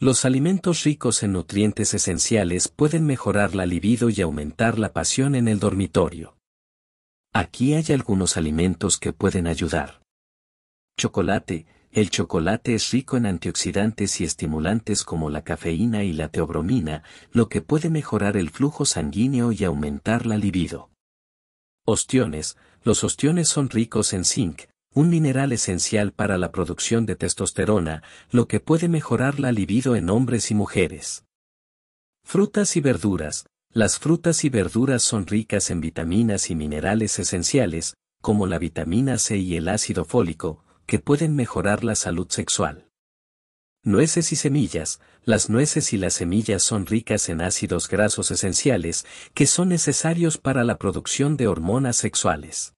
Los alimentos ricos en nutrientes esenciales pueden mejorar la libido y aumentar la pasión en el dormitorio. Aquí hay algunos alimentos que pueden ayudar. Chocolate. El chocolate es rico en antioxidantes y estimulantes como la cafeína y la teobromina, lo que puede mejorar el flujo sanguíneo y aumentar la libido. Ostiones. Los ostiones son ricos en zinc, un mineral esencial para la producción de testosterona, lo que puede mejorar la libido en hombres y mujeres. Frutas y verduras. Las frutas y verduras son ricas en vitaminas y minerales esenciales, como la vitamina C y el ácido fólico, que pueden mejorar la salud sexual. Nueces y semillas. Las nueces y las semillas son ricas en ácidos grasos esenciales, que son necesarios para la producción de hormonas sexuales.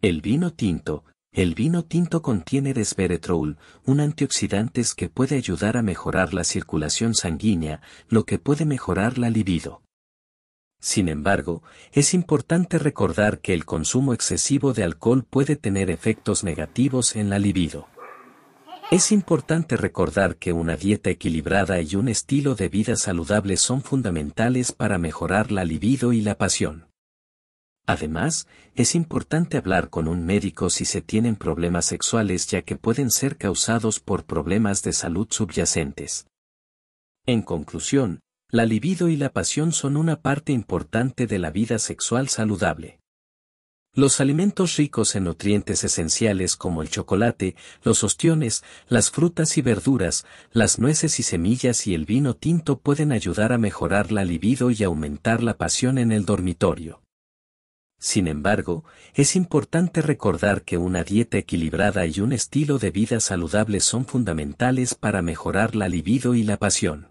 El vino tinto. El vino tinto contiene resveratrol, un antioxidante que puede ayudar a mejorar la circulación sanguínea, lo que puede mejorar la libido. Sin embargo, es importante recordar que el consumo excesivo de alcohol puede tener efectos negativos en la libido. Es importante recordar que una dieta equilibrada y un estilo de vida saludable son fundamentales para mejorar la libido y la pasión. Además, es importante hablar con un médico si se tienen problemas sexuales ya que pueden ser causados por problemas de salud subyacentes. En conclusión, la libido y la pasión son una parte importante de la vida sexual saludable. Los alimentos ricos en nutrientes esenciales como el chocolate, los ostiones, las frutas y verduras, las nueces y semillas y el vino tinto pueden ayudar a mejorar la libido y aumentar la pasión en el dormitorio. Sin embargo, es importante recordar que una dieta equilibrada y un estilo de vida saludable son fundamentales para mejorar la libido y la pasión.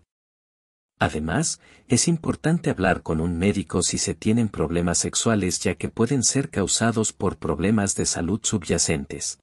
Además, es importante hablar con un médico si se tienen problemas sexuales ya que pueden ser causados por problemas de salud subyacentes.